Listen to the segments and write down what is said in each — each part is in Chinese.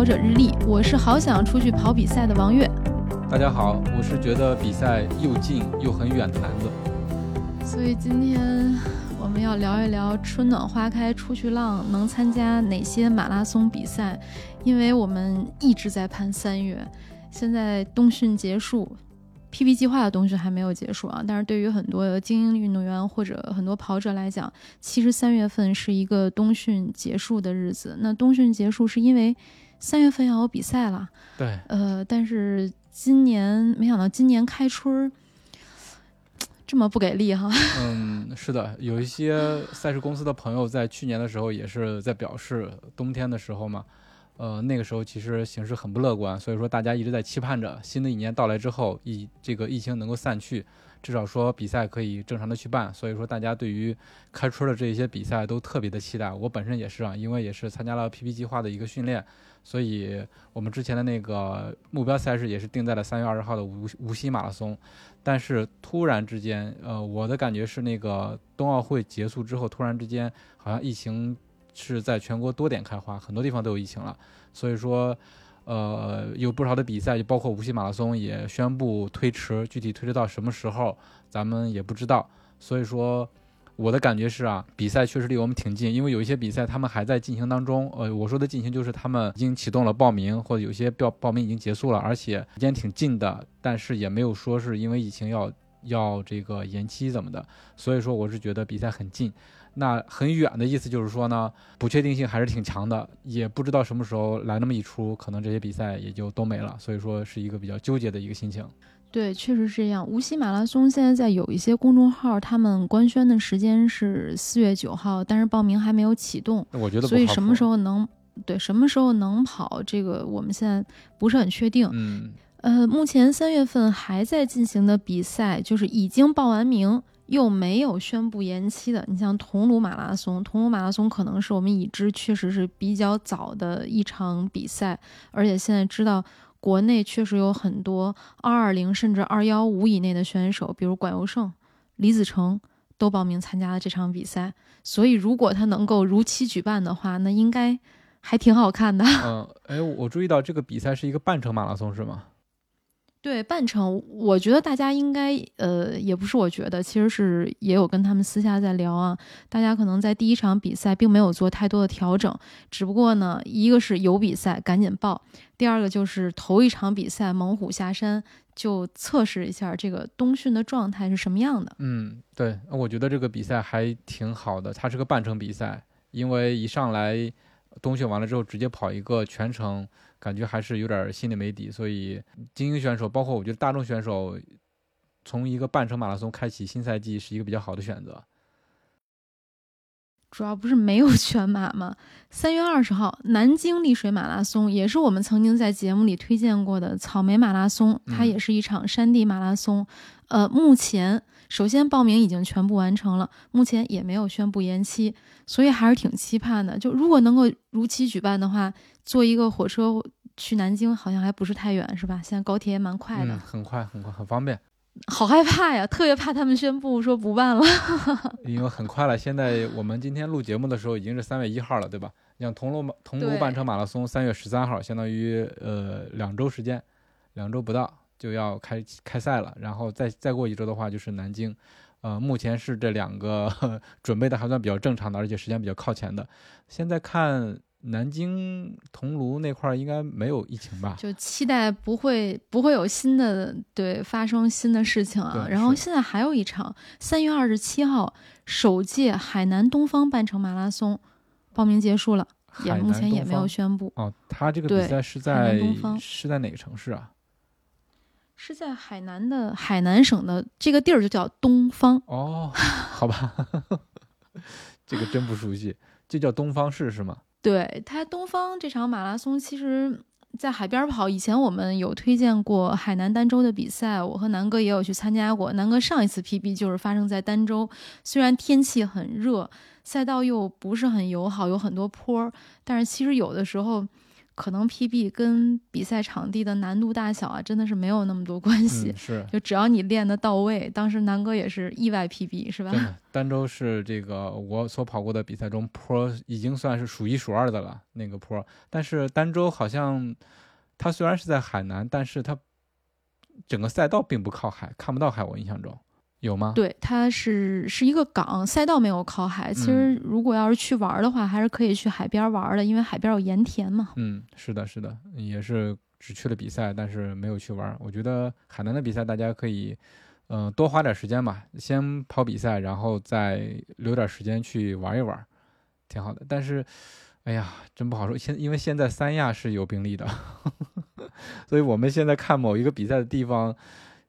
跑者日历，我是好想出去跑比赛的王悦。大家好，我是觉得比赛又近又很远的男子。所以今天我们要聊一聊春暖花开出去浪能参加哪些马拉松比赛，因为我们一直在盼三月，现在冬训结束。PP 计划的东西还没有结束啊，但是对于很多精英运动员或者很多跑者来讲，其实三月份是一个冬训结束的日子。那冬训结束是因为三月份要有比赛了，对，呃，但是今年没想到今年开春这么不给力哈。嗯，是的，有一些赛事公司的朋友在去年的时候也是在表示，冬天的时候嘛。呃，那个时候其实形势很不乐观，所以说大家一直在期盼着新的一年到来之后，疫这个疫情能够散去，至少说比赛可以正常的去办。所以说大家对于开春的这一些比赛都特别的期待。我本身也是啊，因为也是参加了 PP 计划的一个训练，所以我们之前的那个目标赛事也是定在了三月二十号的无无锡马拉松。但是突然之间，呃，我的感觉是那个冬奥会结束之后，突然之间好像疫情。是在全国多点开花，很多地方都有疫情了，所以说，呃，有不少的比赛，就包括无锡马拉松也宣布推迟，具体推迟到什么时候，咱们也不知道。所以说，我的感觉是啊，比赛确实离我们挺近，因为有一些比赛他们还在进行当中。呃，我说的进行就是他们已经启动了报名，或者有些报报名已经结束了，而且时间挺近的，但是也没有说是因为疫情要要这个延期怎么的。所以说，我是觉得比赛很近。那很远的意思就是说呢，不确定性还是挺强的，也不知道什么时候来那么一出，可能这些比赛也就都没了。所以说是一个比较纠结的一个心情。对，确实是这样。无锡马拉松现在在有一些公众号，他们官宣的时间是四月九号，但是报名还没有启动。我觉得，所以什么时候能对什么时候能跑，这个我们现在不是很确定。嗯，呃，目前三月份还在进行的比赛，就是已经报完名。又没有宣布延期的，你像桐庐马拉松，桐庐马拉松可能是我们已知确实是比较早的一场比赛，而且现在知道国内确实有很多二二零甚至二幺五以内的选手，比如管尤胜、李子成都报名参加了这场比赛，所以如果他能够如期举办的话，那应该还挺好看的。嗯，哎，我注意到这个比赛是一个半程马拉松，是吗？对半程，我觉得大家应该，呃，也不是我觉得，其实是也有跟他们私下在聊啊。大家可能在第一场比赛并没有做太多的调整，只不过呢，一个是有比赛赶紧报，第二个就是头一场比赛猛虎下山就测试一下这个冬训的状态是什么样的。嗯，对，我觉得这个比赛还挺好的，它是个半程比赛，因为一上来冬训完了之后直接跑一个全程。感觉还是有点心里没底，所以精英选手，包括我觉得大众选手，从一个半程马拉松开启新赛季是一个比较好的选择。主要不是没有全马吗？三月二十号，南京丽水马拉松也是我们曾经在节目里推荐过的草莓马拉松，它也是一场山地马拉松。呃，目前首先报名已经全部完成了，目前也没有宣布延期，所以还是挺期盼的。就如果能够如期举办的话，坐一个火车去南京好像还不是太远，是吧？现在高铁也蛮快的，很快很快，很方便。好害怕呀，特别怕他们宣布说不办了。因为很快了，现在我们今天录节目的时候已经是三月一号了，对吧？像桐庐马桐庐半程马拉松三月十三号，相当于呃两周时间，两周不到就要开开赛了。然后再再过一周的话就是南京，呃，目前是这两个 准备的还算比较正常的，而且时间比较靠前的。现在看。南京桐庐那块儿应该没有疫情吧？就期待不会不会有新的对发生新的事情啊。然后现在还有一场三月二十七号首届海南东方半程马拉松，报名结束了，也目前也没有宣布。哦，他这个比赛是在是在哪个城市啊？是在海南的海南省的这个地儿就叫东方。哦，好吧。这个真不熟悉，就叫东方市是吗？对它东方这场马拉松，其实在海边跑。以前我们有推荐过海南儋州的比赛，我和南哥也有去参加过。南哥上一次 PB 就是发生在儋州，虽然天气很热，赛道又不是很友好，有很多坡，但是其实有的时候。可能 PB 跟比赛场地的难度大小啊，真的是没有那么多关系。是，就只要你练得到位。当时南哥也是意外 PB，是吧？真的，儋州是这个我所跑过的比赛中坡已经算是数一数二的了，那个坡。但是儋州好像它虽然是在海南，但是它整个赛道并不靠海，看不到海。我印象中。有吗？对，它是是一个港，赛道没有靠海。其实如果要是去玩的话，还是可以去海边玩的，因为海边有盐田嘛。嗯，是的，是的，也是只去了比赛，但是没有去玩。我觉得海南的比赛大家可以，嗯，多花点时间吧，先跑比赛，然后再留点时间去玩一玩，挺好的。但是，哎呀，真不好说。现因为现在三亚是有病例的，所以我们现在看某一个比赛的地方。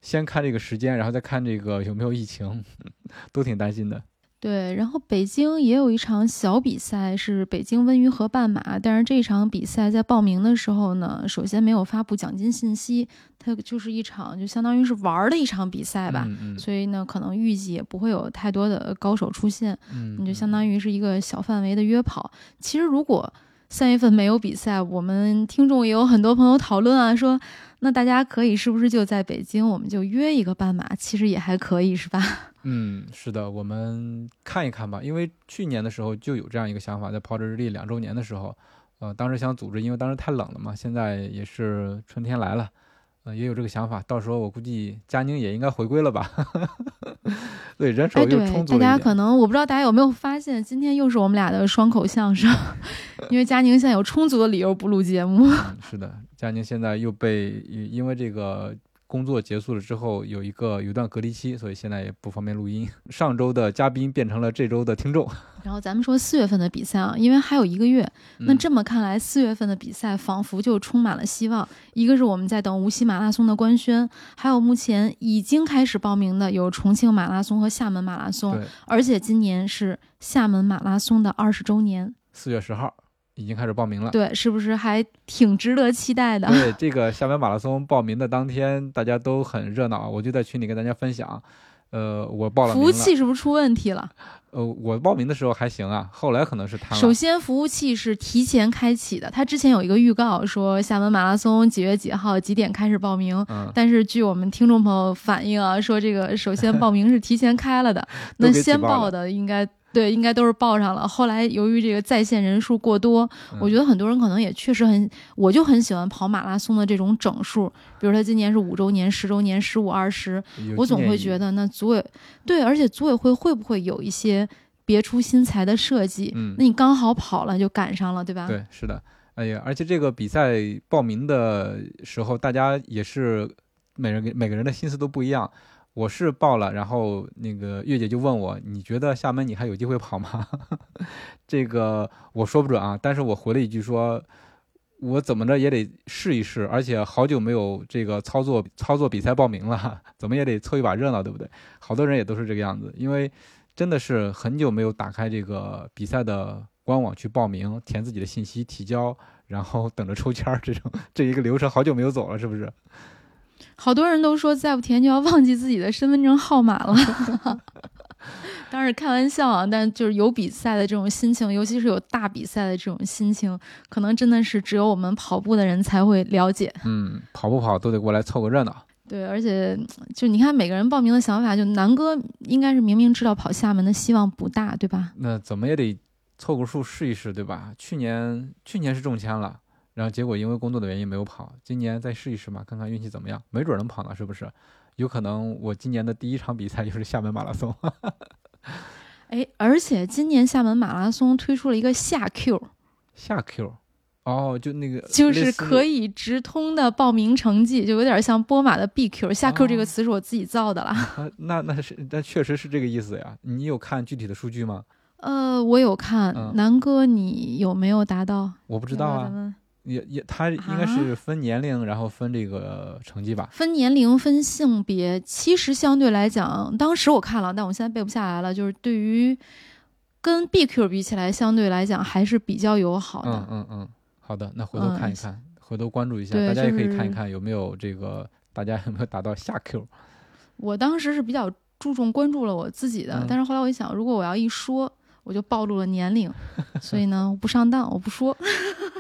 先看这个时间，然后再看这个有没有疫情，都挺担心的。对，然后北京也有一场小比赛，是北京温榆河半马。但是这场比赛在报名的时候呢，首先没有发布奖金信息，它就是一场就相当于是玩的一场比赛吧。嗯所以呢，可能预计也不会有太多的高手出现。嗯。你就相当于是一个小范围的约跑。其实如果三月份没有比赛，我们听众也有很多朋友讨论啊，说。那大家可以是不是就在北京，我们就约一个半马，其实也还可以，是吧？嗯，是的，我们看一看吧。因为去年的时候就有这样一个想法，在跑者日历两周年的时候，呃，当时想组织，因为当时太冷了嘛。现在也是春天来了。呃，也有这个想法，到时候我估计佳宁也应该回归了吧？对，人手又充足大家可能我不知道大家有没有发现，今天又是我们俩的双口相声，因为佳宁现在有充足的理由不录节目。是的，佳宁现在又被因为这个。工作结束了之后，有一个有一段隔离期，所以现在也不方便录音。上周的嘉宾变成了这周的听众。然后咱们说四月份的比赛啊，因为还有一个月，那这么看来，四月份的比赛仿佛就充满了希望。一个是我们在等无锡马拉松的官宣，还有目前已经开始报名的有重庆马拉松和厦门马拉松，而且今年是厦门马拉松的二十周年，四月十号。已经开始报名了，对，是不是还挺值得期待的？对，这个厦门马拉松报名的当天，大家都很热闹，我就在群里跟大家分享。呃，我报了，服务器是不是出问题了？呃，我报名的时候还行啊，后来可能是瘫了。首先，服务器是提前开启的，它之前有一个预告说厦门马拉松几月几号几点开始报名，但是据我们听众朋友反映啊，说这个首先报名是提前开了的，那先报的应该。对，应该都是报上了。后来由于这个在线人数过多，我觉得很多人可能也确实很，我就很喜欢跑马拉松的这种整数，比如他今年是五周年、十周年、十五、二十，我总会觉得那组委对，而且组委会会不会有一些别出心裁的设计？嗯，那你刚好跑了就赶上了，对吧？对，是的。哎呀，而且这个比赛报名的时候，大家也是每人每个人的心思都不一样。我是报了，然后那个月姐就问我，你觉得厦门你还有机会跑吗？这个我说不准啊，但是我回了一句说，我怎么着也得试一试，而且好久没有这个操作操作比赛报名了，怎么也得凑一把热闹，对不对？好多人也都是这个样子，因为真的是很久没有打开这个比赛的官网去报名，填自己的信息提交，然后等着抽签儿这种这一个流程好久没有走了，是不是？好多人都说再不填就要忘记自己的身份证号码了，当然是开玩笑啊。但就是有比赛的这种心情，尤其是有大比赛的这种心情，可能真的是只有我们跑步的人才会了解。嗯，跑不跑都得过来凑个热闹。对，而且就你看每个人报名的想法，就南哥应该是明明知道跑厦门的希望不大，对吧？那怎么也得凑个数试一试，对吧？去年去年是中签了。然后结果因为工作的原因没有跑，今年再试一试嘛，看看运气怎么样，没准能跑呢，是不是？有可能我今年的第一场比赛 就是厦门马拉松。哎，而且今年厦门马拉松推出了一个夏 Q，夏 Q，哦，就那个就是可以直通的报名成绩，就有点像波马的 BQ。夏 Q 这个词是我自己造的啦。那那是那确实是这个意思呀。你有看具体的数据吗？呃，我有看。南哥，你有没有达到？我不知道啊。也也，他应该是分年龄，然后分这个成绩吧。分年龄，分性别。其实相对来讲，当时我看了，但我现在背不下来了。就是对于跟 BQ 比起来，相对来讲还是比较友好的。嗯嗯嗯，好的，那回头看一看，回头关注一下，大家也可以看一看有没有这个，大家有没有达到下 Q。我当时是比较注重关注了我自己的，嗯但是后来我一想，如果我要一说，我就暴露了年龄，所以呢，我不上当，我不说。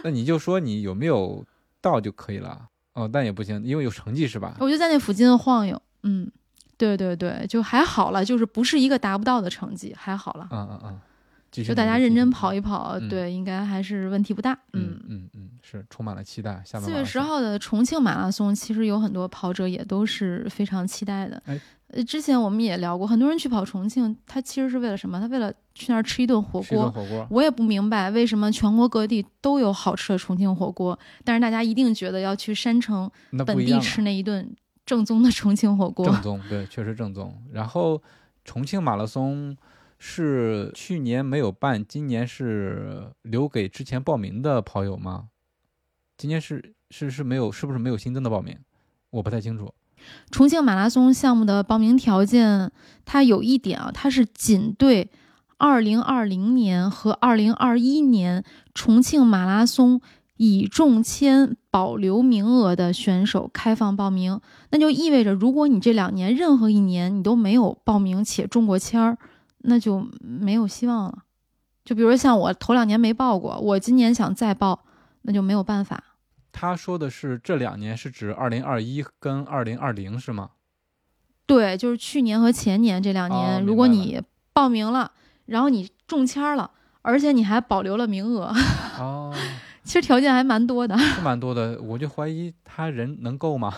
那你就说你有没有到就可以了。哦，但也不行，因为有成绩是吧？我就在那附近晃悠，嗯，对对对，就还好了，就是不是一个达不到的成绩，还好了。嗯嗯嗯，就大家认真跑一跑，嗯对，应该还是问题不大。嗯嗯嗯，是充满了期待。四月十号的重庆马拉松，其实有很多跑者也都是非常期待的。哎呃，之前我们也聊过，很多人去跑重庆，他其实是为了什么？他为了去那儿吃一顿火吃一顿锅。火锅，我也不明白为什么全国各地都有好吃的重庆火锅，但是大家一定觉得要去山城本地吃那一顿正宗的重庆火锅。正宗，对，确实正宗。然后重庆马拉松是去年没有办，今年是留给之前报名的跑友吗？今年是是是没有，是不是没有新增的报名？我不太清楚。重庆马拉松项目的报名条件，它有一点啊，它是仅对2020年和2021年重庆马拉松已中签保留名额的选手开放报名。那就意味着，如果你这两年任何一年你都没有报名且中过签儿，那就没有希望了。就比如像我头两年没报过，我今年想再报，那就没有办法。他说的是这两年是指二零二一跟二零二零是吗？对，就是去年和前年这两年，哦如果你报名了，然后你中签儿了，而且你还保留了名额，哦，其实条件还蛮多的。是蛮多的，我就怀疑他人能够吗？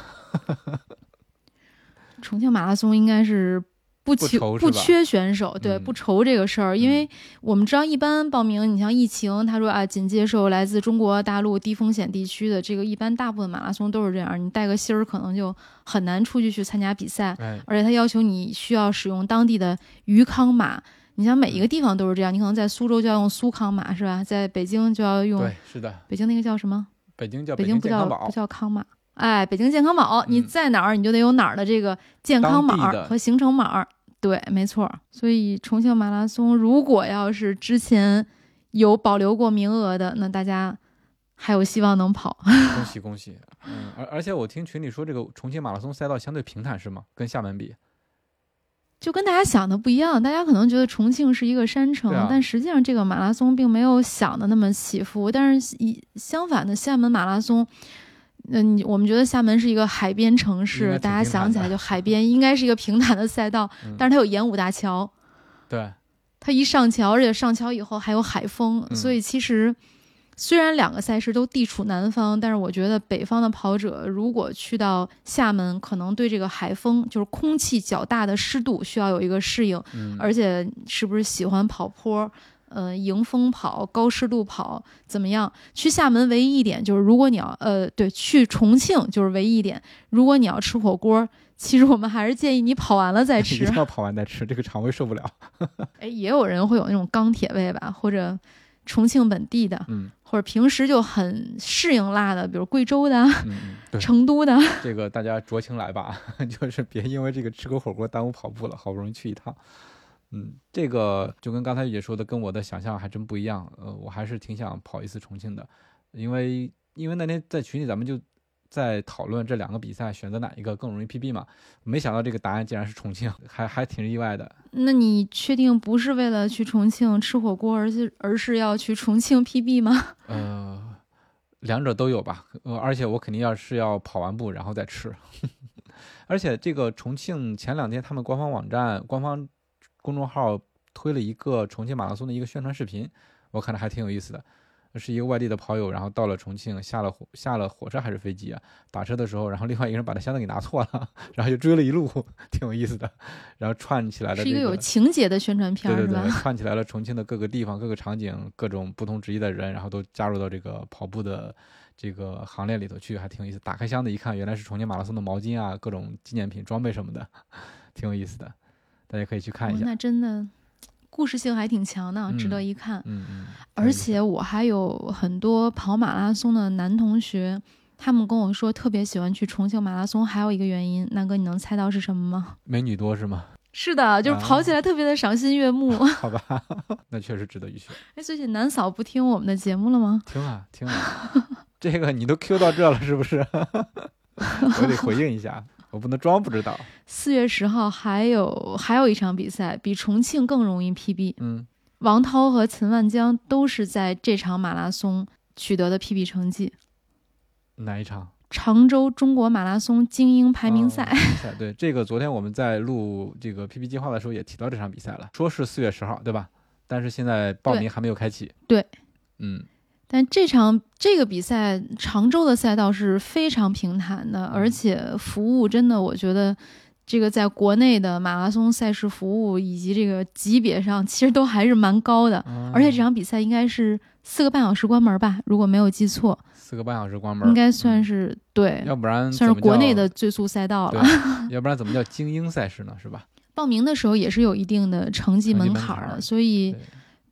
重庆马拉松应该是不不缺愁不缺选手，对，嗯不愁这个事儿，因为我们知道一般报名，你像疫情，他说啊，仅接受来自中国大陆低风险地区的这个，一般大部分马拉松都是这样，你带个芯儿可能就很难出去去参加比赛。哎，而且他要求你需要使用当地的余康码。你像每一个地方都是这样，你可能在苏州就要用苏康码，是吧？在北京就要用对，是的，北京那个叫什么？北京叫北京不叫不叫康码，哎，北京健康宝，你嗯在哪儿你就得有哪儿的这个健康码和行程码。对，没错。所以重庆马拉松如果要是之前有保留过名额的，那大家还有希望能跑。恭喜恭喜，嗯，而而且我听群里说这个重庆马拉松赛道相对平坦是吗？跟厦门比？就跟大家想的不一样，大家可能觉得重庆是一个山城，啊但实际上这个马拉松并没有想的那么起伏。但是以相反的，厦门马拉松，嗯、我们觉得厦门是一个海边城市，大家想起来就。海边应该是一个平坦的赛道，嗯。但是它有演武大桥，对，它一上桥，而且上桥以后还有海风，嗯。所以其实虽然两个赛事都地处南方，但是我觉得北方的跑者如果去到厦门，可能对这个海风，就是空气较大的湿度需要有一个适应，嗯，而且是不是喜欢跑坡？呃，迎风跑、高湿度跑怎么样？去厦门唯一一点就是，如果你要呃，对，去重庆就是唯一一点。如果你要吃火锅，其实我们还是建议你跑完了再吃 一吃定。要 跑完再吃，这个肠胃受不了。哎，也有人会有那种钢铁胃吧，或者重庆本地的，嗯或者平时就很适应辣的，比如贵州的、嗯嗯，成都的。这个大家酌情来吧，就是别因为这个吃个火锅耽误跑步了，好不容易去一趟。嗯，这个就跟刚才玉姐说的，跟我的想象还真不一样。呃，我还是挺想跑一次重庆的，因为因为那天在群里咱们就在讨论这两个比赛选择哪一个更容易 PB 嘛，没想到这个答案竟然是重庆，还还挺意外的。那你确定不是为了去重庆吃火锅，而是而是要去重庆 PB 吗？呃，两者都有吧。呃，而且我肯定要是要跑完步然后再吃。而且这个重庆前两天他们官方网站、官方公众号推了一个重庆马拉松的一个宣传视频，我看着还挺有意思的。是一个外地的跑友，然后到了重庆，下了火下了火车还是飞机啊？打车的时候，然后另外一个人把他箱子给拿错了，然后就追了一路，挺有意思的。然后串起来了、这是一个有情节的宣传片儿，对对对，串起来了重庆的各个地方、各个场景、各种不同职业的人，然后都加入到这个跑步的这个行列里头去，还挺有意思。打开箱子一看，原来是重庆马拉松的毛巾啊，各种纪念品、装备什么的，挺有意思的。大家可以去看一下。哦那真的故事性还挺强的，值得嗯一看。嗯嗯。而且我还有很多跑马拉松的男同学，他们跟我说特别喜欢去重庆马拉松，还有一个原因，南哥你能猜到是什么吗？美女多是吗？是的，就是跑起来特别的赏心悦目。好吧，那确实值得一去。哎，最近南嫂不听我们的节目了吗？听啊听啊，这个你都 Q 到这了，是不是？我得回应一下，我不能装不知道。四月十号还有还有一场比赛，比重庆更容易 PB。嗯，王涛和陈万江都是在这场马拉松取得的 PB 成绩。哪一场？常州中国马拉松精英排名赛。对这个，昨天我们在录这个 PP 计划的时候也提到这场比赛了，说是四月十号，对吧？但是现在报名还没有开启。对，嗯，但这场这个比赛，常州的赛道是非常平坦的，而且服务真的，我觉得这个在国内的马拉松赛事服务以及这个级别上，其实都还是蛮高的。而且这场比赛应该是四个半小时关门吧，如果没有记错，四个半小时关门，应该算嗯是对，要不然算是国内的最速赛道了。要不然怎么叫精英赛事呢？是吧？报名的时候也是有一定的成绩门槛儿的，槛所以对，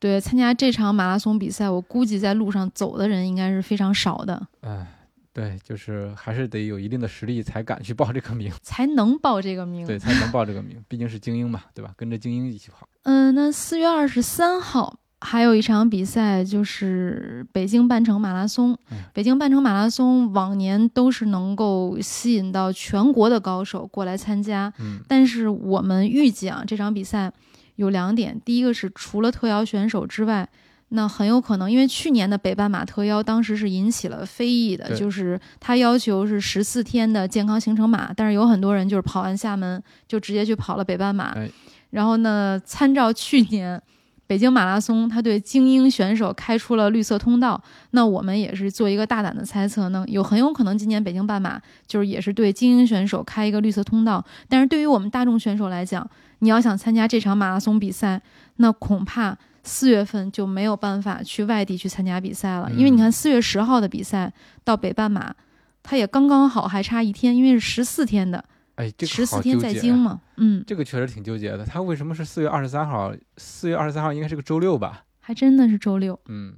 对参加这场马拉松比赛，我估计在路上走的人应该是非常少的，哎，对，就是还是得有一定的实力才敢去报这个名，才能报这个名。对，才能报这个名，毕竟是精英嘛，对吧？跟着精英一起跑。嗯，那四月二十三号还有一场比赛，就是北京半程马拉松。嗯北京半程马拉松往年都是能够吸引到全国的高手过来参加，嗯但是我们预计啊，这场比赛有两点，第一个是除了特邀选手之外。那很有可能，因为去年的北半马特邀当时是引起了非议的，就是他要求是十四天的健康行程码，但是有很多人就是跑完厦门就直接去跑了北半马。哎然后呢，参照去年北京马拉松，他对精英选手开出了绿色通道，那我们也是做一个大胆的猜测呢，有很有可能今年北京半马就是也是对精英选手开一个绿色通道，但是对于我们大众选手来讲，你要想参加这场马拉松比赛，那恐怕。四月份就没有办法去外地去参加比赛了，因为你看四月十号的比赛到北半马，它也刚刚好还差一天，因为是十四天的，哎，这十个好四天在。京嘛，嗯，这个确实挺纠结的。他为什么是四月二十三号？四月二十三号应该是个周六吧？还真的是周六。嗯，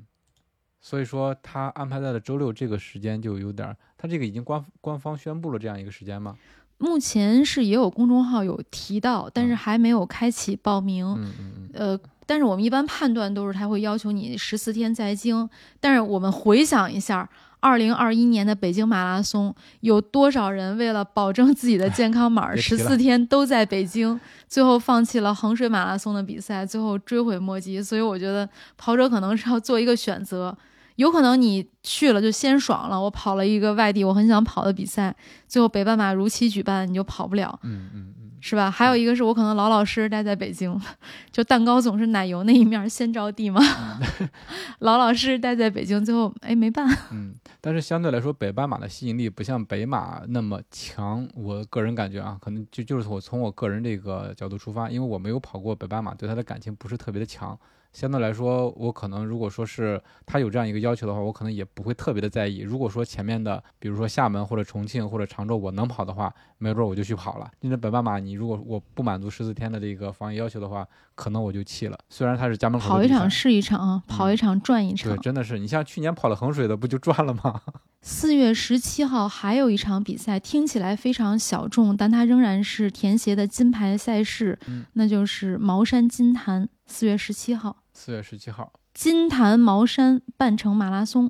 所以说他安排在了周六这个时间就有点儿，他这个已经官官方宣布了这样一个时间吗？目前是也有公众号有提到，但是嗯还没有开启报名。嗯呃，但是我们一般判断都是他会要求你十四天在京。但是我们回想一下，二零二一年的北京马拉松，有多少人为了保证自己的健康码，十四天都在北京，最后放弃了衡水马拉松的比赛，最后追悔莫及。所以我觉得跑者可能是要做一个选择。有可能你去了就先爽了，我跑了一个外地我很想跑的比赛，最后北半马如期举办，你就跑不了。嗯嗯嗯，是吧？还有一个是我可能老老实实待在北京，就蛋糕总是奶油那一面儿先着地嘛，老老实实待在北京，最后哎没办。嗯，但是相对来说，北半马的吸引力不像北马那么强。我个人感觉啊，可能就就是我从我个人这个角度出发，因为我没有跑过北半马，对它的感情不是特别的强。相对来说，我可能如果说是他有这样一个要求的话，我可能也不会特别的在意。如果说前面的，比如说厦门或者重庆或者常州，我能跑的话，没准我就去跑了。因为北半马，你如果我不满足十四天的这个防疫要求的话，可能我就弃了。虽然它是家门口跑一场是一场啊，跑一场赚一场对，。真的是你像去年跑了衡水的，不就赚了吗？四月十七号还有一场比赛，听起来非常小众，但它仍然是田协的金牌赛事，嗯那就是茅山金坛。四月十七号，四月十七号，金坛茅山半程马拉松，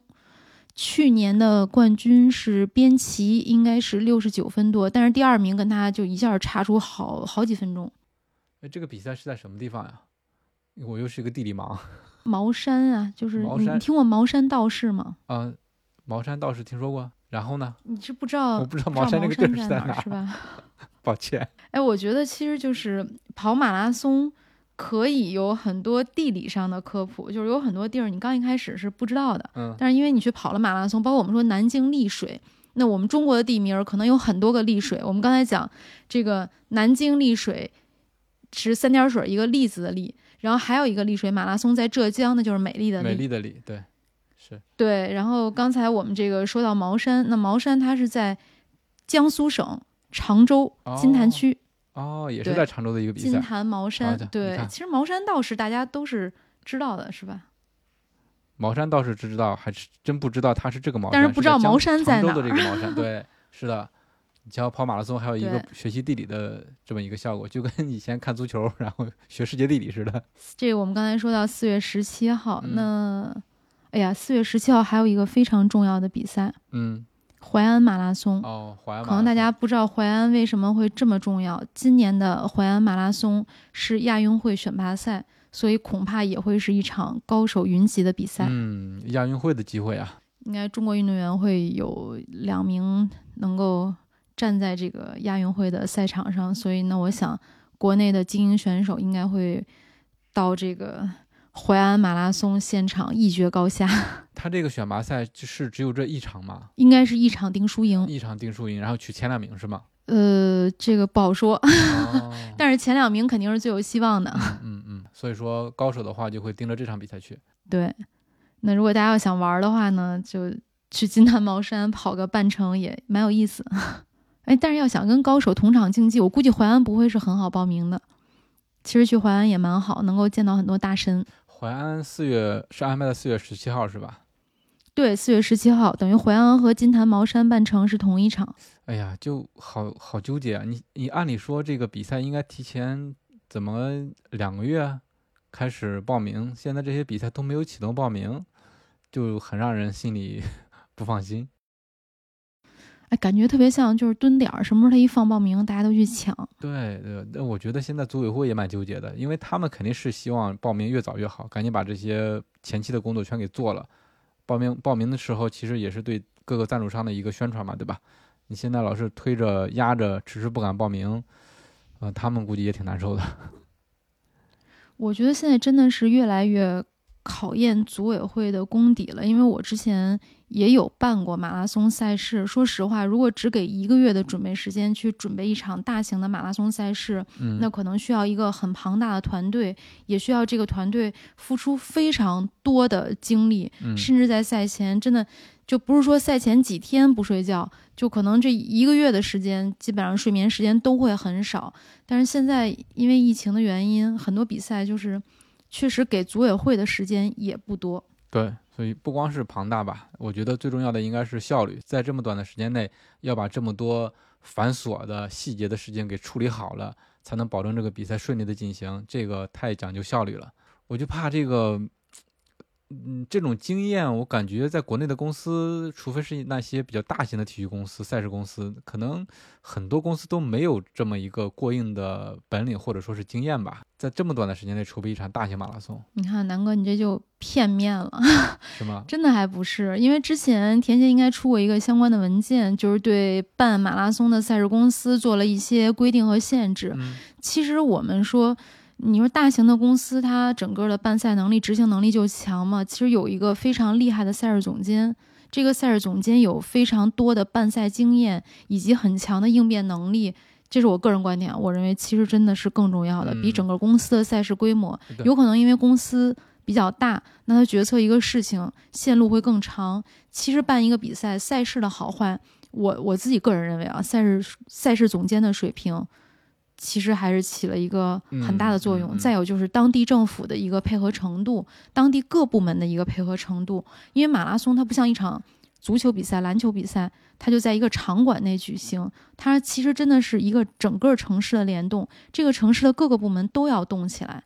去年的冠军是边旗，应该是六十九分多，但是第二名跟他就一下差出好好几分钟。哎，这个比赛是在什么地方呀？我又是一个地理盲 茅山啊，就是你你听过茅山道士吗？啊、茅山道士听说过，然后呢？你是不知道，我不知道茅山那个地儿是在哪儿是吧？抱歉，哎，我觉得其实就是跑马拉松可以有很多地理上的科普，就是有很多地儿你刚一开始是不知道的，嗯但是因为你去跑了马拉松，包括我们说南京丽水，那我们中国的地名儿可能有很多个丽水。我们刚才讲这个南京丽水是三点水一个丽字的丽，然后还有一个丽水马拉松在浙江，那就是美丽的美丽。丽的丽，对，是对，然后刚才我们这个说到茅山，那茅山它是在江苏省常州金坛区。哦，也是在常州的一个比赛。金坛茅山对其实茅山道士大家都是知道的，是吧？茅山道士只知道，还是真不知道他是这个茅山，但是不知道茅山在常州的这个茅山，对，是的，你像跑马拉松，还有一个学习地理的这么一个效果，就跟 以前看足球然后学世界地理似的。这个我们刚才说到四月十七号，嗯那哎呀，四月十七号还有一个非常重要的比赛嗯，——淮安马拉松。哦，淮安马可能大家不知道淮安为什么会这么重要。今年的淮安马拉松是亚运会选拔赛，所以恐怕也会是一场高手云集的比赛。嗯，亚运会的机会啊，应该中国运动员会有两名能够站在这个亚运会的赛场上，所以呢，我想国内的精英选手应该会到这个淮安马拉松现场一决高下，他这个选拔赛就是只有这一场吗，应该是一场定输赢。一场定输赢，然后取前两名是吗？呃，这个不好说，哦，但是前两名肯定是最有希望的。嗯嗯嗯，所以说高手的话就会盯着这场比赛去。对，那如果大家要想玩的话呢，就去金坛茅山跑个半程也蛮有意思。哎，但是要想跟高手同场竞技，我估计淮安不会是很好报名的。其实去淮安也蛮好，能够见到很多大神。淮安四月是安排在四月十七号是吧？对，四月十七号，等于淮安和金坛茅山半程是同一场。哎呀，就好好纠结啊！你你按理说这个比赛应该提前怎么两个月开始报名，现在这些比赛都没有启动报名，就很让人心里 不放心。哎，感觉特别像就是蹲点儿，什么时候他一放报名，大家都去抢。对对，那我觉得现在组委会也蛮纠结的，因为他们肯定是希望报名越早越好，赶紧把这些前期的工作全给做了。报名报名的时候，其实也是对各个赞助商的一个宣传嘛，对吧？你现在老是推着压着，迟迟不敢报名，呃，他们估计也挺难受的。我觉得现在真的是越来越考验组委会的功底了，因为我之前也有办过马拉松赛事。说实话，如果只给一个月的准备时间去准备一场大型的马拉松赛事，嗯，那可能需要一个很庞大的团队，也需要这个团队付出非常多的精力，嗯甚至在赛前真的就不是说赛前几天不睡觉，就可能这一个月的时间，基本上睡眠时间都会很少。但是现在因为疫情的原因，很多比赛就是确实给组委会的时间也不多。对，所以不光是庞大吧，我觉得最重要的应该是效率，在这么短的时间内，要把这么多繁琐的细节的事情给处理好了，才能保证这个比赛顺利的进行。这个太讲究效率了，我就怕这个，嗯，这种经验，我感觉在国内的公司，除非是那些比较大型的体育公司、赛事公司，可能很多公司都没有这么一个过硬的本领或者说是经验吧，在这么短的时间内筹备一场大型马拉松，你看南哥，你这就片面了。是吗？真的还不是，因为之前田协应该出过一个相关的文件，就是对办马拉松的赛事公司做了一些规定和限制。嗯其实我们说，你说大型的公司，它整个的办赛能力、执行能力就强嘛。其实有一个非常厉害的赛事总监，这个赛事总监有非常多的办赛经验以及很强的应变能力。这是我个人观点，我认为其实真的是更重要的，比嗯整个公司的赛事规模，有可能因为公司比较大，那他决策一个事情线路会更长。其实办一个比赛，赛事的好坏，我我自己个人认为啊，赛事赛事总监的水平，其实还是起了一个很大的作用。嗯嗯嗯再有就是当地政府的一个配合程度，当地各部门的一个配合程度。因为马拉松它不像一场足球比赛、篮球比赛，它就在一个场馆内举行，它其实真的是一个整个城市的联动，这个城市的各个部门都要动起来。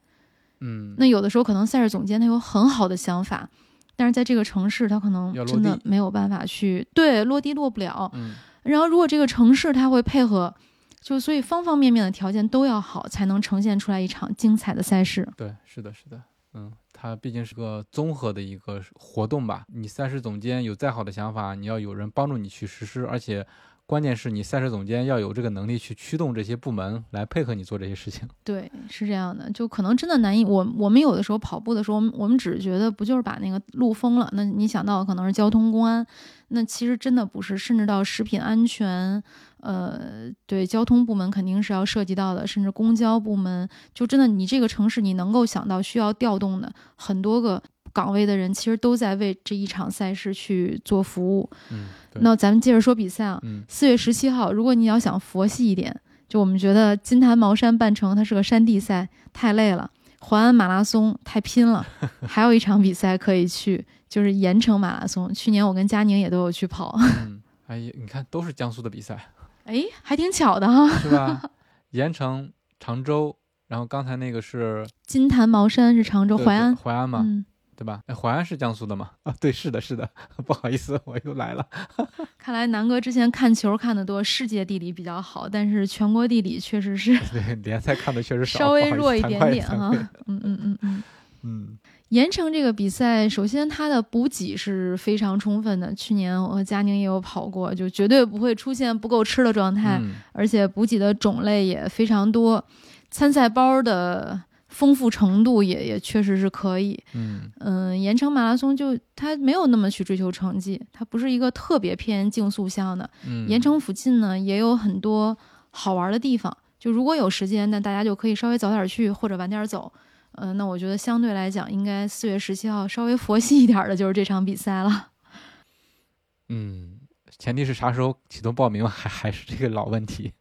嗯，那有的时候可能赛事总监他有很好的想法，但是在这个城市他可能真的没有办法去对落地落不了。嗯然后如果这个城市他会配合，就所以方方面面的条件都要好，才能呈现出来一场精彩的赛事。对，是的，是的，嗯，它毕竟是个综合的一个活动吧。你赛事总监有再好的想法，你要有人帮助你去实施，而且关键是你赛事总监要有这个能力去驱动这些部门来配合你做这些事情。对，是这样的，就可能真的难以。我我们有的时候跑步的时候，我们我们只是觉得不就是把那个路封了？那你想到可能是交通公安，那其实真的不是，甚至到食品安全，呃，对，交通部门肯定是要涉及到的，甚至公交部门，就真的你这个城市你能够想到需要调动的很多个岗位的人，其实都在为这一场赛事去做服务。嗯，那咱们接着说比赛啊，嗯四月十七号，如果你要想佛系一点，就我们觉得金坛茅山半程它是个山地赛，太累了；淮安马拉松太拼了，还有一场比赛可以去，就是盐城马拉松。去年我跟佳宁也都有去跑。嗯，哎呀，你看都是江苏的比赛，哎，还挺巧的哈。是吧？盐城、常州，然后刚才那个是金坛茅山是常州淮安，淮安嘛，嗯，对吧？哎，淮安是江苏的吗？啊，对，是的，是的，不好意思，我又来了。看来南哥之前看球看得多，世界地理比较好，但是全国地理确实是 对，联赛看的确实少，稍微弱一点点哈。嗯嗯嗯嗯。嗯 盐城这个比赛，首先它的补给是非常充分的。去年我和佳宁也有跑过，就绝对不会出现不够吃的状态，嗯而且补给的种类也非常多，参赛包的丰富程度也也确实是可以。嗯嗯，盐城马拉松就它没有那么去追求成绩，它不是一个特别偏竞速项的。嗯，盐城附近呢也有很多好玩的地方，就如果有时间，那大家就可以稍微早点去或者晚点走。嗯、那我觉得相对来讲，应该四月十七号稍微佛系一点的就是这场比赛了。嗯，前提是啥时候启动报名，还还是这个老问题，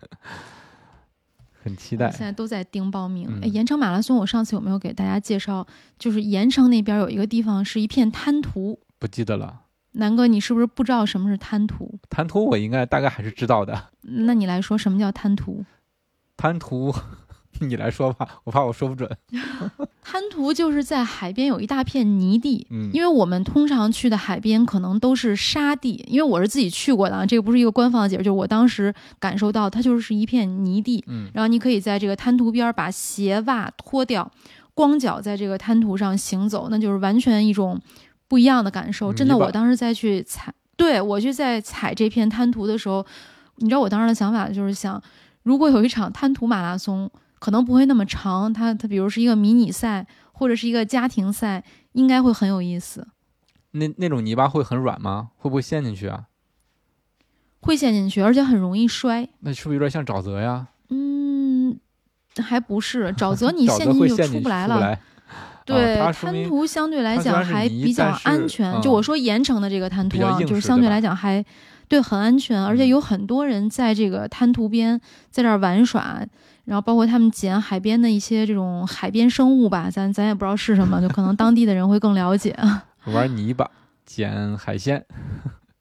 很期待现。在都在盯报名。盐城马拉松，我上次有没有给大家介绍？就是盐城那边有一个地方是一片滩涂。不记得了，南哥，你是不是不知道什么是滩涂？滩涂我应该大概还是知道的。那你来说，什么叫滩涂？滩涂，你来说吧，我怕我说不准。滩涂就是在海边有一大片泥地，嗯，因为我们通常去的海边可能都是沙地，因为我是自己去过的啊，这个不是一个官方的解释，就是我当时感受到它就是一片泥地，嗯然后你可以在这个滩涂边儿把鞋袜脱掉，光脚在这个滩涂上行走，那就是完全一种不一样的感受。真的，我当时在去踩，对我去在踩这片滩涂的时候，你知道我当时的想法就是想，如果有一场滩涂马拉松，可能不会那么长，它它比如是一个迷你赛或者是一个家庭赛，应该会很有意思。那那种泥巴会很软吗？会不会陷进去啊？会陷进去，而且很容易摔。那是不是有点像沼泽呀？嗯，还不是沼泽，你 陷进去就出不来了。来。对，滩涂相对来讲还比较安全。就嗯我说盐城的这个滩涂啊，就是相对来讲还对很安全，而且嗯有很多人在这个滩涂边在这儿玩耍，然后包括他们捡海边的一些这种海边生物吧，咱咱也不知道是什么，就可能当地的人会更了解。玩泥巴、捡海鲜，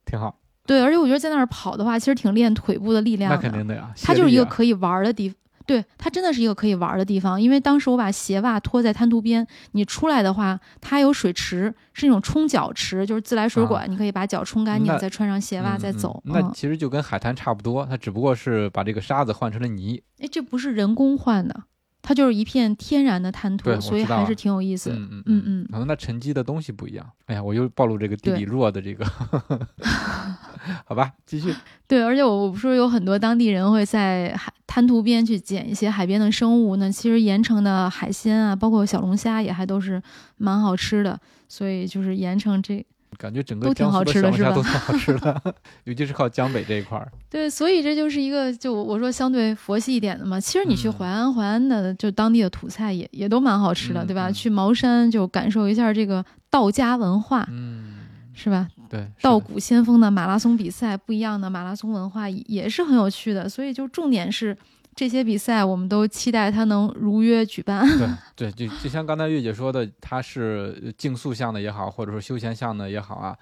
挺好。对，而且我觉得在那儿跑的话，其实挺练腿部的力量那的。肯定的呀。它就是一个可以玩儿的地方。对，它真的是一个可以玩儿的地方，因为当时我把鞋袜脱在滩涂边，你出来的话，它有水池，是那种冲脚池，就是自来水管，你可以把脚冲干净，再穿上鞋袜再走。那嗯，其实就跟海滩差不多，它只不过是把这个沙子换成了泥。哎，这不是人工换的，它就是一片天然的滩涂，所以还是挺有意思的。嗯嗯嗯嗯可能它沉积的东西不一样。哎呀，我又暴露这个地理弱的这个，好吧，继续。对，而且我我不是有很多当地人会在海滩涂边去捡一些海边的生物那，其实盐城的海鲜啊，包括小龙虾也还都是蛮好吃的，所以就是盐城这感觉整个都挺好江苏的小吃的是吧龙虾都挺好吃的，尤其是靠江北这一块儿。对，所以这就是一个就我说相对佛系一点的嘛。其实你去嗯淮安，淮安的就当地的土菜也也都蛮好吃的，嗯对吧？嗯去茅山就感受一下这个道家文化，嗯，是吧？对，道骨先锋的马拉松比赛，不一样的马拉松文化也也是很有趣的。所以就重点是这些比赛，我们都期待它能如约举办。对对，就就像刚才月姐说的，它是呃竞速项的也好，或者说休闲项的也好啊，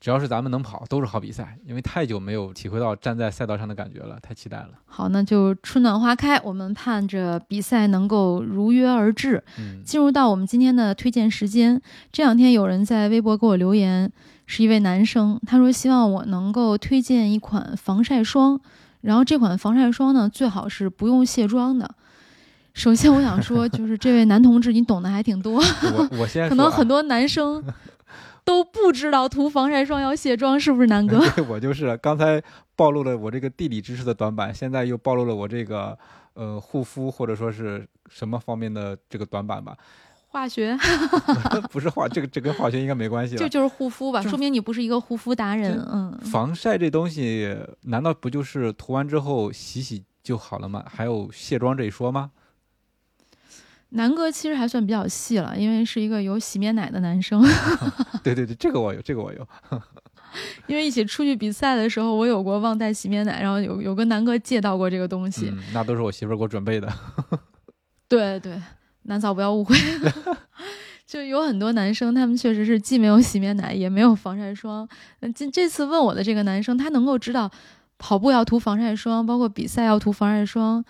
只要是咱们能跑，都是好比赛。因为太久没有体会到站在赛道上的感觉了，太期待了。好，那就春暖花开，我们盼着比赛能够如约而至。嗯进入到我们今天的推荐时间，这两天有人在微博给我留言，是一位男生，他说希望我能够推荐一款防晒霜，然后这款防晒霜呢最好是不用卸妆的。首先我想说，就是这位男同志，你懂得还挺多，我我先 可能很多男生都不知道涂防晒霜要卸妆，是不是，南哥？对我就是刚才暴露了我这个地理知识的短板，现在又暴露了我这个呃护肤或者说是什么方面的这个短板吧？化学 不是化，这个这跟化学应该没关系了。就就是护肤吧，说明你不是一个护肤达人。嗯，防晒这东西，难道不就是涂完之后洗洗就好了吗？还有卸妆这一说吗？南哥其实还算比较细了，因为是一个有洗面奶的男生。对对对，这个我有，这个我有。因为一起出去比赛的时候，我有过忘带洗面奶，然后有有跟南哥借到过这个东西。嗯，那都是我媳妇儿给我准备的。对 对，南嫂不要误会。就有很多男生，他们确实是既没有洗面奶，也没有防晒霜。嗯，这这次问我的这个男生，他能够知道跑步要涂防晒霜，包括比赛要涂防晒霜。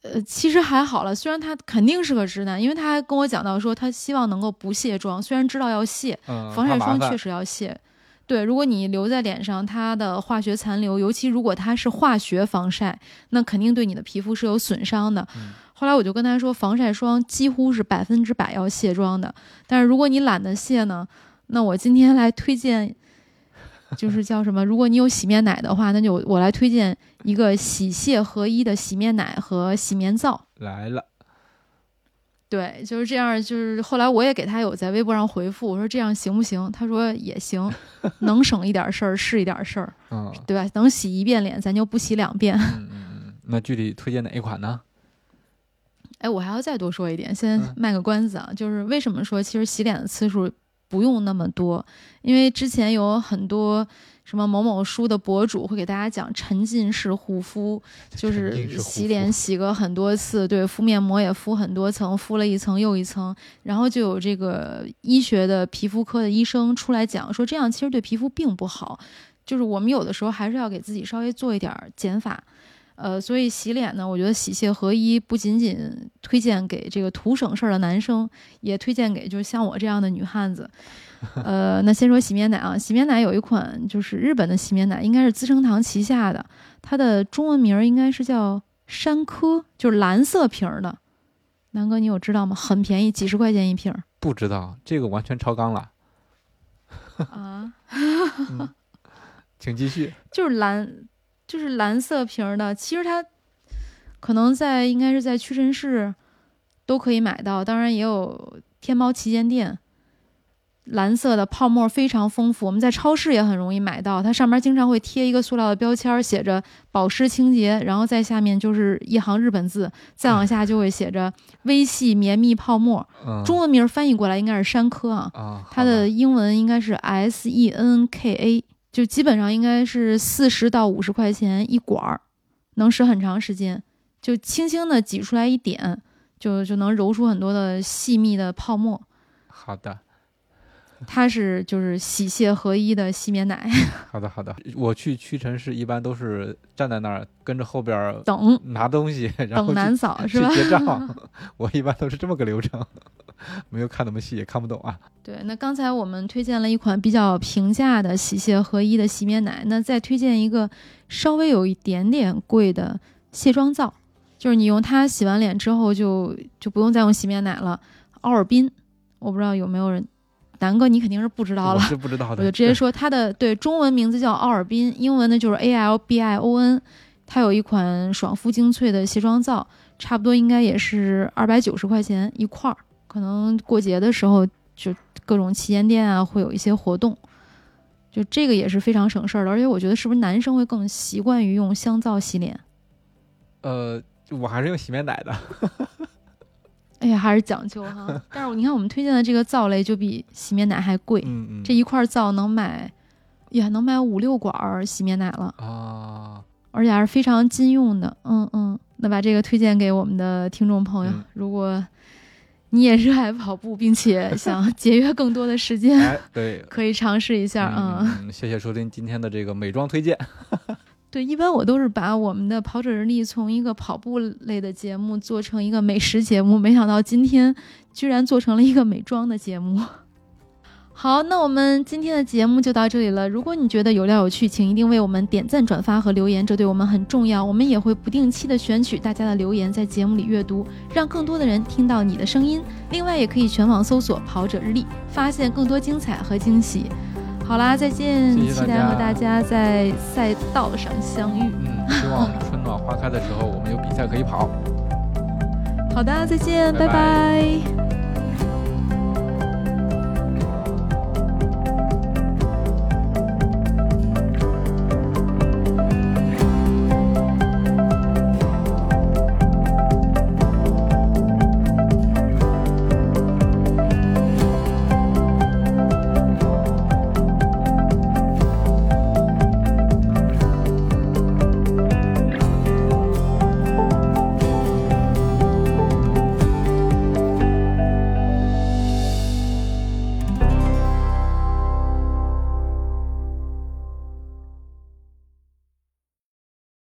呃，其实还好了，虽然他肯定是个直男，因为他还跟我讲到说他希望能够不卸妆，虽然知道要卸，嗯，防晒霜确实要卸。对，如果你留在脸上，它的化学残留，尤其如果它是化学防晒，那肯定对你的皮肤是有损伤的。嗯后来我就跟他说，防晒霜几乎是百分之百要卸妆的，但是如果你懒得卸呢，那我今天来推荐，就是叫什么？如果你有洗面奶的话，那就我来推荐一个洗卸合一的洗面奶和洗面皂。来了，对，就是这样。就是后来我也给他有在微博上回复，我说这样行不行？他说也行，能省一点事儿是一点事儿，嗯对吧？能洗一遍脸，咱就不洗两遍。嗯嗯嗯，那具体推荐哪一款呢？哎，我还要再多说一点，先嗯卖个关子啊，就是为什么说其实洗脸的次数不用那么多？因为之前有很多什么某某书的博主会给大家讲沉浸式护肤，就是洗脸洗个很多次，对，敷面膜也敷很多层，敷了一层又一层，然后就有这个医学的皮肤科的医生出来讲说，这样其实对皮肤并不好，就是我们有的时候还是要给自己稍微做一点儿减法。呃，所以洗脸呢，我觉得洗卸合一不仅仅推荐给这个图省事儿的男生，也推荐给就是像我这样的女汉子。呃，那先说洗面奶啊，洗面奶有一款就是日本的洗面奶，应该是资生堂旗下的，它的中文名儿应该是叫山科，就是蓝色瓶儿的。南哥，你有知道吗？很便宜，几十块钱一瓶儿不知道，这个完全超纲了，啊，请继续。就是蓝，就是蓝色瓶儿的。其实它可能在应该是在屈臣氏都可以买到，当然也有天猫旗舰店。蓝色的泡沫非常丰富，我们在超市也很容易买到。它上面经常会贴一个塑料的标签儿，写着保湿清洁，然后在下面就是一行日本字，再往下就会写着微细绵密泡沫。嗯，中文名翻译过来应该是山科啊，啊，它的英文应该是 S E N K A，就基本上应该是四十到五十块钱一管儿，能使很长时间，就轻轻的挤出来一点，就就能揉出很多的细密的泡沫。好的，它是就是洗卸合一的洗面奶，好的，好的。我去屈臣氏一般都是站在那儿跟着后边儿等拿东西，然后等难扫是吧？结账。我一般都是这么个流程，没有看那么细，也看不懂啊。对，那刚才我们推荐了一款比较平价的洗卸合一的洗面奶，那再推荐一个稍微有一点点贵的卸妆皂，就是你用它洗完脸之后就就不用再用洗面奶了。奥尔滨，我不知道有没有人，南哥你肯定是不知道我了，是不知道的。我就直接 说它的对中文名字叫奥尔滨，英文呢就是 A L B I O N。它有一款爽肤精粹的卸妆皂，差不多应该也是二百九十块钱一块儿。可能过节的时候，就各种旗舰店啊会有一些活动，就这个也是非常省事儿的。而且我觉得是不是男生会更习惯于用香皂洗脸？呃，我还是用洗面奶的。哎呀，还是讲究哈。但是你看我们推荐的这个皂类就比洗面奶还贵，嗯嗯。这一块皂能买，呀能买五六管儿洗面奶了。啊，而且还是非常金用的。嗯嗯，那把这个推荐给我们的听众朋友，嗯如果你也热爱跑步，并且想节约更多的时间，哎，对。可以尝试一下。嗯，嗯，嗯谢谢收听今天的这个美妆推荐。对，一般我都是把我们的跑者日历从一个跑步类的节目做成一个美食节目，没想到今天居然做成了一个美妆的节目。好，那我们今天的节目就到这里了。如果你觉得有料有趣，请一定为我们点赞、转发和留言，这对我们很重要。我们也会不定期的选取大家的留言，在节目里阅读，让更多的人听到你的声音。另外，也可以全网搜索“跑者日历”，发现更多精彩和惊喜。好啦，再见！谢谢大期待和大家在赛道上相遇。嗯，希望春暖花开的时候，我们有比赛可以跑。好的，再见，拜拜拜拜